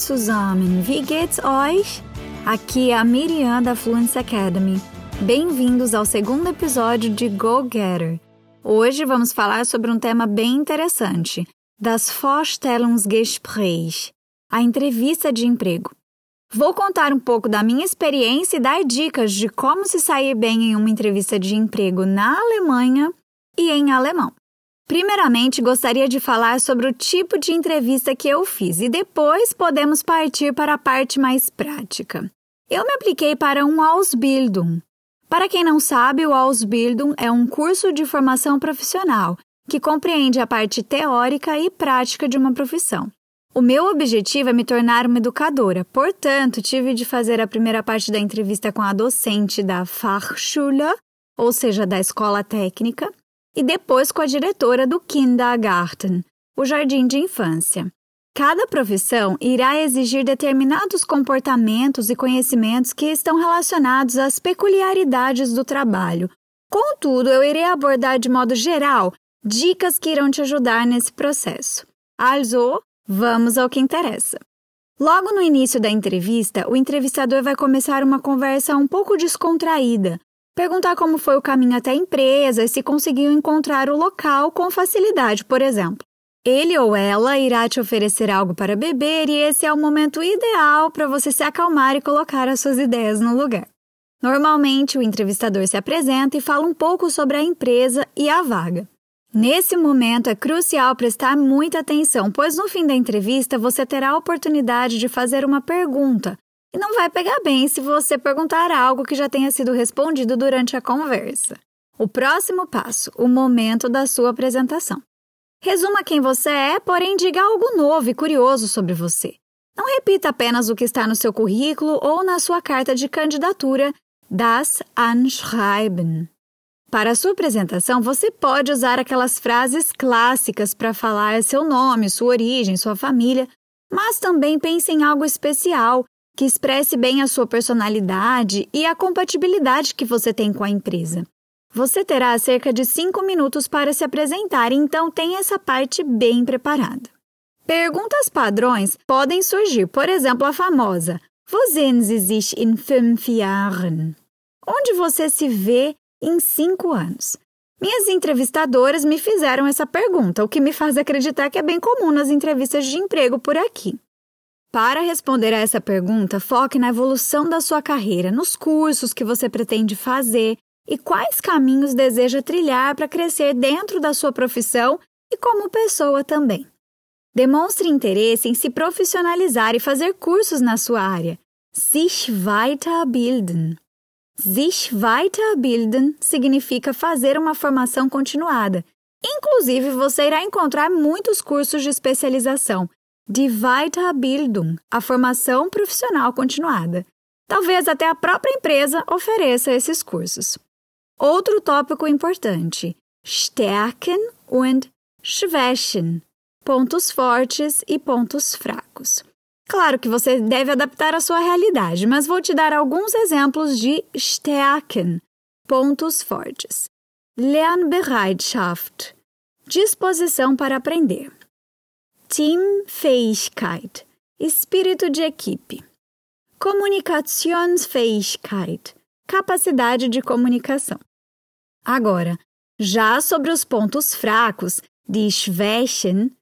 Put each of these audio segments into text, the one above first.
zusammen, wie geht's euch? Aqui é a Miriam da Fluency Academy. Bem-vindos ao segundo episódio de Go Getter. Hoje vamos falar sobre um tema bem interessante, das Vorstellungsgespräch, a entrevista de emprego. Vou contar um pouco da minha experiência e dar dicas de como se sair bem em uma entrevista de emprego na Alemanha e em alemão. Primeiramente, gostaria de falar sobre o tipo de entrevista que eu fiz e depois podemos partir para a parte mais prática. Eu me apliquei para um Ausbildung. Para quem não sabe, o Ausbildung é um curso de formação profissional que compreende a parte teórica e prática de uma profissão. O meu objetivo é me tornar uma educadora, portanto, tive de fazer a primeira parte da entrevista com a docente da Fachschule, ou seja, da escola técnica, e depois com a diretora do Kindergarten, o jardim de infância. Cada profissão irá exigir determinados comportamentos e conhecimentos que estão relacionados às peculiaridades do trabalho. Contudo, eu irei abordar de modo geral dicas que irão te ajudar nesse processo. Also, vamos ao que interessa. Logo no início da entrevista, o entrevistador vai começar uma conversa um pouco descontraída, Perguntar como foi o caminho até a empresa e se conseguiu encontrar o local com facilidade, por exemplo. Ele ou ela irá te oferecer algo para beber e esse é o momento ideal para você se acalmar e colocar as suas ideias no lugar. Normalmente, o entrevistador se apresenta e fala um pouco sobre a empresa e a vaga. Nesse momento, é crucial prestar muita atenção, pois no fim da entrevista você terá a oportunidade de fazer uma pergunta, e não vai pegar bem se você perguntar algo que já tenha sido respondido durante a conversa. O próximo passo, o momento da sua apresentação. Resuma quem você é, porém diga algo novo e curioso sobre você. Não repita apenas o que está no seu currículo ou na sua carta de candidatura, das Anschreiben. Para a sua apresentação, você pode usar aquelas frases clássicas para falar seu nome, sua origem, sua família, mas também pense em algo especial que expresse bem a sua personalidade e a compatibilidade que você tem com a empresa. Você terá cerca de 5 minutos para se apresentar, então tenha essa parte bem preparada. Perguntas padrões podem surgir, por exemplo, a famosa Wo sehen Sie sich in fünf Jahren? Onde você se vê em cinco anos? Minhas entrevistadoras me fizeram essa pergunta, o que me faz acreditar que é bem comum nas entrevistas de emprego por aqui. Para responder a essa pergunta, foque na evolução da sua carreira, nos cursos que você pretende fazer e quais caminhos deseja trilhar para crescer dentro da sua profissão e como pessoa também. Demonstre interesse em se profissionalizar e fazer cursos na sua área. Sich weiterbilden. Sich weiterbilden significa fazer uma formação continuada. Inclusive, você irá encontrar muitos cursos de especialização de Weiterbildung, a formação profissional continuada. Talvez até a própria empresa ofereça esses cursos. Outro tópico importante: Stärken und Schwächen, pontos fortes e pontos fracos. Claro que você deve adaptar a sua realidade, mas vou te dar alguns exemplos de Stärken, pontos fortes. Lernbereitschaft, disposição para aprender. Teamfähigkeit, espírito de equipe. Kommunikationsfähigkeit, capacidade de comunicação. Agora, já sobre os pontos fracos de Schwächen,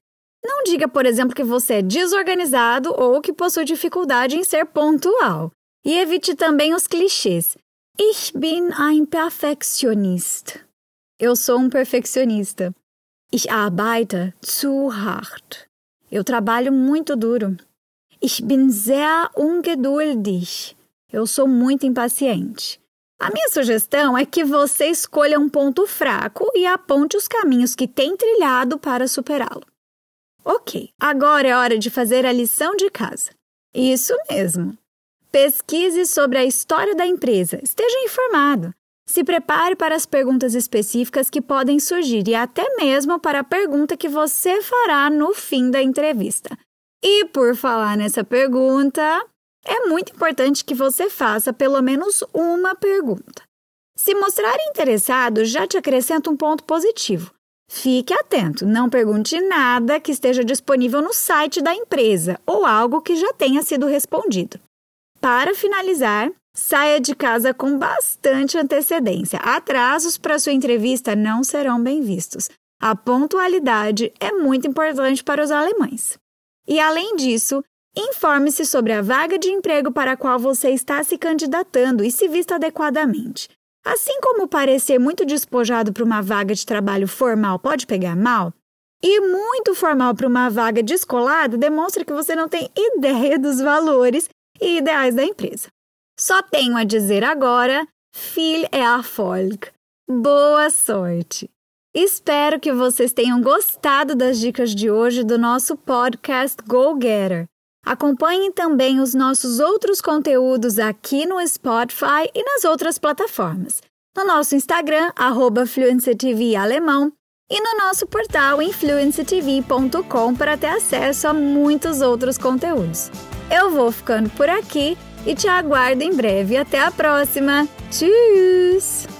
não diga, por exemplo, que você é desorganizado ou que possui dificuldade em ser pontual. E evite também os clichês. Ich bin ein Perfektionist. Eu sou um perfeccionista. Ich arbeite zu hart. Eu trabalho muito duro. Ich bin sehr ungeduldig. Eu sou muito impaciente. A minha sugestão é que você escolha um ponto fraco e aponte os caminhos que tem trilhado para superá-lo. Ok, agora é hora de fazer a lição de casa. Isso mesmo. Pesquise sobre a história da empresa, esteja informado. Se prepare para as perguntas específicas que podem surgir e até mesmo para a pergunta que você fará no fim da entrevista. E por falar nessa pergunta, é muito importante que você faça pelo menos uma pergunta. Se mostrar interessado, já te acrescenta um ponto positivo. Fique atento, não pergunte nada que esteja disponível no site da empresa ou algo que já tenha sido respondido. Para finalizar, saia de casa com bastante antecedência. Atrasos para sua entrevista não serão bem vistos. A pontualidade é muito importante para os alemães. E além disso, informe-se sobre a vaga de emprego para a qual você está se candidatando e se vista adequadamente. Assim como parecer muito despojado para uma vaga de trabalho formal pode pegar mal, e muito formal para uma vaga descolada demonstra que você não tem ideia dos valores e ideais da empresa. Só tenho a dizer agora: viel Erfolg. Boa sorte! Espero que vocês tenham gostado das dicas de hoje do nosso podcast Go Getter. Acompanhem também os nossos outros conteúdos aqui no Spotify e nas outras plataformas. No nosso Instagram, arroba FluencyTV Alemão, e no nosso portal influencetv.com para ter acesso a muitos outros conteúdos. Eu vou ficando por aqui e te aguardo em breve. Até a próxima. Tchau!